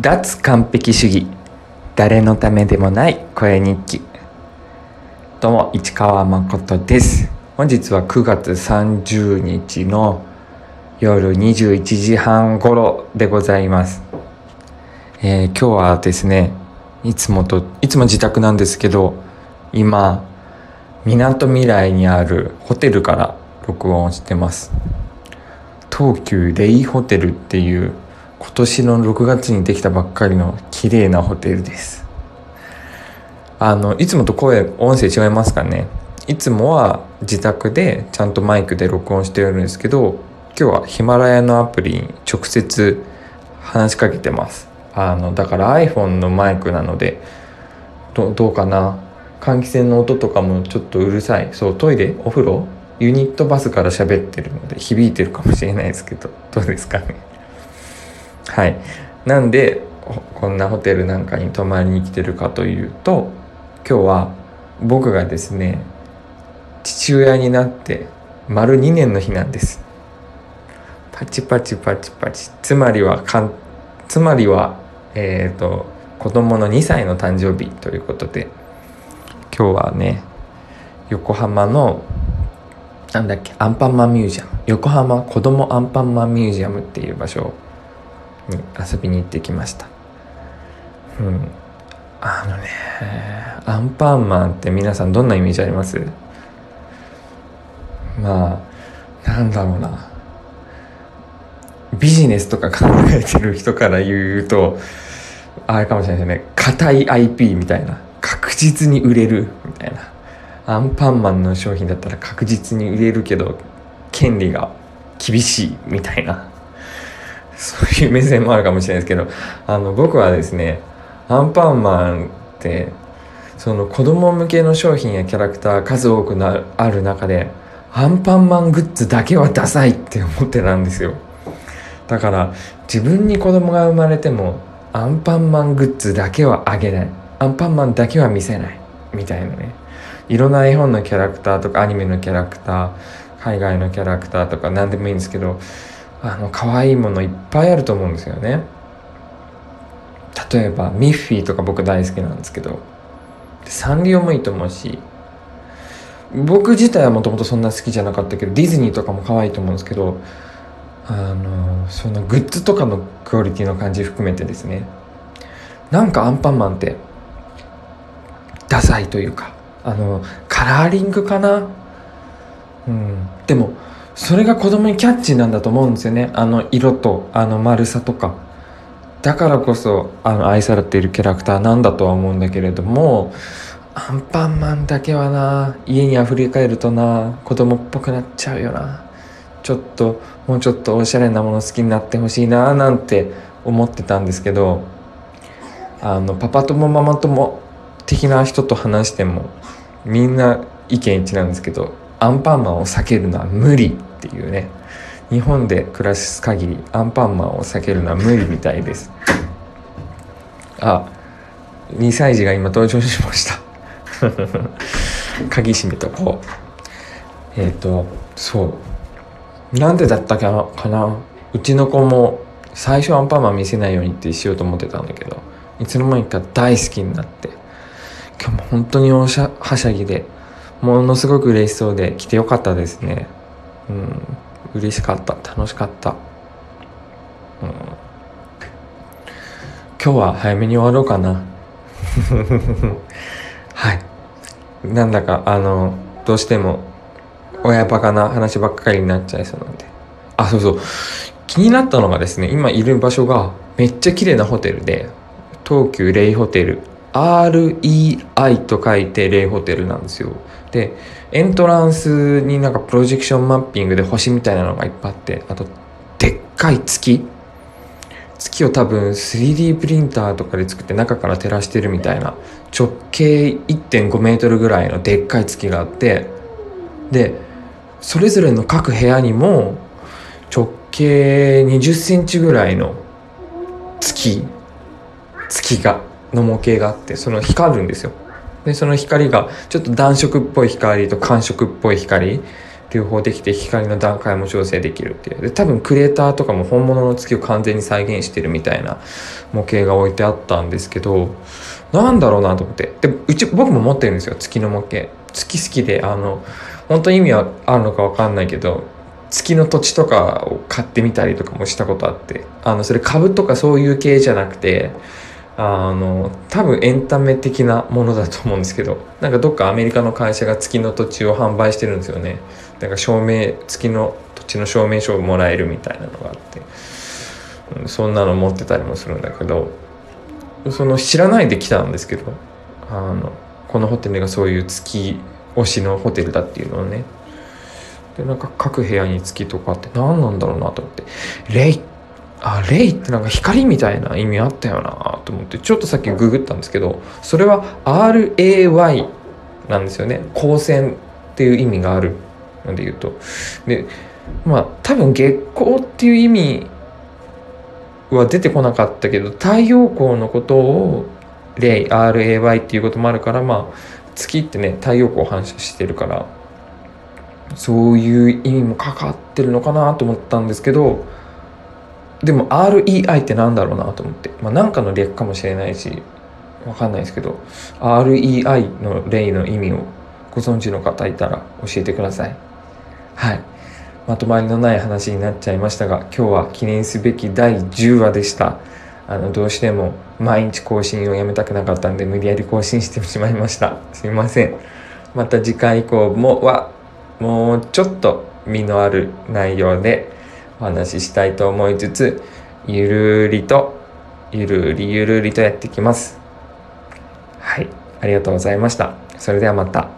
脱完璧主義。誰のためでもない声日記。どうも市川誠です。本日は9月30日の夜21時半頃でございます、えー、今日はですねいつもといつも自宅なんですけど今みなとみらいにあるホテルから録音してます。東急レイホテルっていう今年の6月にできたばっかりの綺麗なホテルです。あのいつもと声音声違いますかね？いつもは自宅でちゃんとマイクで録音してるんですけど今日はヒマラヤのアプリに直接話しかけてます。あのだから iPhone のマイクなのでどどうかな？換気扇の音とかもちょっとうるさい。そうトイレお風呂？ユニットバスから喋ってるので響いてるかもしれないですけどどうですかね？はい。なんでこんなホテルなんかに泊まりに来てるかというと今日は僕がですね父親になって丸2年の日なんです。パチパチパチパチ。つまりはかんつまりはえっ、ー、と子供の2歳の誕生日ということで今日はね横浜のなんだっけアンパンマンミュージアム。横浜子どもアンパンマンミュージアムっていう場所に遊びに行ってきました。うん。あのねアンパンマンって皆さんどんなイメージあります？まあなんだろうな。ビジネスとか考えてる人から言うとあれかもしれないですね。硬い IP みたいな。確実に売れる。みたいな。アンパンマンの商品だったら確実に売れるけど権利が厳しい。みたいな。そういう目線もあるかもしれないですけどあの僕はですねアンパンマンってその子供向けの商品やキャラクター数多くなある中でアンパンマングッズだけはダサいって思ってたんですよ。だから自分に子供が生まれてもアンパンマングッズだけはあげない。アンパンマンだけは見せない。みたいなね。いろんな絵本のキャラクターとかアニメのキャラクター海外のキャラクターとか何でもいいんですけどあの可愛いものいっぱいあると思うんですよね。例えばミッフィーとか僕大好きなんですけど。サンリオもいいと思うし。僕自体はもともとそんな好きじゃなかったけどディズニーとかも可愛いと思うんですけどあのそのグッズとかのクオリティの感じ含めてですね。なんかアンパンマンってダサいというかあのカラーリングかな？うん。でもそれが子供にキャッチーなんだと思うんですよね。あの色とあの丸さとか。だからこそあの愛されているキャラクターなんだとは思うんだけれどもアンパンマンだけはな家にあふれ返るとな子供っぽくなっちゃうよな。ちょっともうちょっとおしゃれなもの好きになってほしいななんて思ってたんですけどあのパパ友ママ友的な人と話してもみんな意見一致なんですけどアンパンマンを避けるのは無理。っていうね。日本で暮らす限りアンパンマンを避けるのは無理みたいです。あ2歳児が今登場しました。鍵閉めとこう。えっ、ー、とそう。なんでだったかな？うちの子も最初アンパンマン見せないようにってしようと思ってたんだけどいつの間にか大好きになって。今日も本当におしゃはしゃぎでものすごく嬉しそうで来てよかったですね。うん。嬉しかった。楽しかった、うん、今日は早めに終わろうかな。はい。なんだかあのどうしても親バカな話ばっかりになっちゃいそうなんで。あそうそう。気になったのがですね今いる場所がめっちゃ綺麗なホテルで東急レイホテル。REI と書いてレイホテルなんですよ。でエントランスになんかプロジェクションマッピングで星みたいなのがいっぱいあってあとでっかい月。月を多分 3D プリンターとかで作って中から照らしてるみたいな直径1.5メートルぐらいのでっかい月があってでそれぞれの各部屋にも直径20センチぐらいの月月がの模型があってその光るんですよ。でその光がちょっと暖色っぽい光と寒色っぽい光両方できて光の段階も調整できるっていう。で多分クレーターとかも本物の月を完全に再現してるみたいな模型が置いてあったんですけどなんだろうなと思って。でうち僕も持ってるんですよ。月の模型。月好きであの本当に意味はあるのか分かんないけど月の土地とかを買ってみたりとかもしたことあってあのそれ株とかそういう系じゃなくてあの多分エンタメ的なものだと思うんですけどなんかどっかアメリカの会社が月の土地を販売してるんですよね。なんか証明月の土地の証明書をもらえるみたいなのがあって、うん、そんなの持ってたりもするんだけどその知らないで来たんですけどあのこのホテルがそういう月推しのホテルだっていうのをね。でなんか各部屋に月とかって何なんだろうなと思って。レイあレイってなんか光みたいな意味あったよなと思ってちょっとさっきググったんですけどそれは RAY なんですよね。光線っていう意味があるので言うと。でまあ多分月光っていう意味は出てこなかったけど太陽光のことをレイ RAY っていうこともあるからまあ月ってね太陽光反射してるからそういう意味もかかってるのかなと思ったんですけどでも REI ってなんだろうなと思って、まあ、なんかの略かもしれないしわかんないですけど REI の例の意味をご存知の方いたら教えてください。はい。まとまりのない話になっちゃいましたが今日は記念すべき第10話でした。あのどうしても毎日更新をやめたくなかったんで無理やり更新してしまいました。すいません。また次回以降もはもうちょっと身のある内容でお話ししたいと思いつつゆるりとゆるりゆるりとやっていきます。はいありがとうございました。それではまた。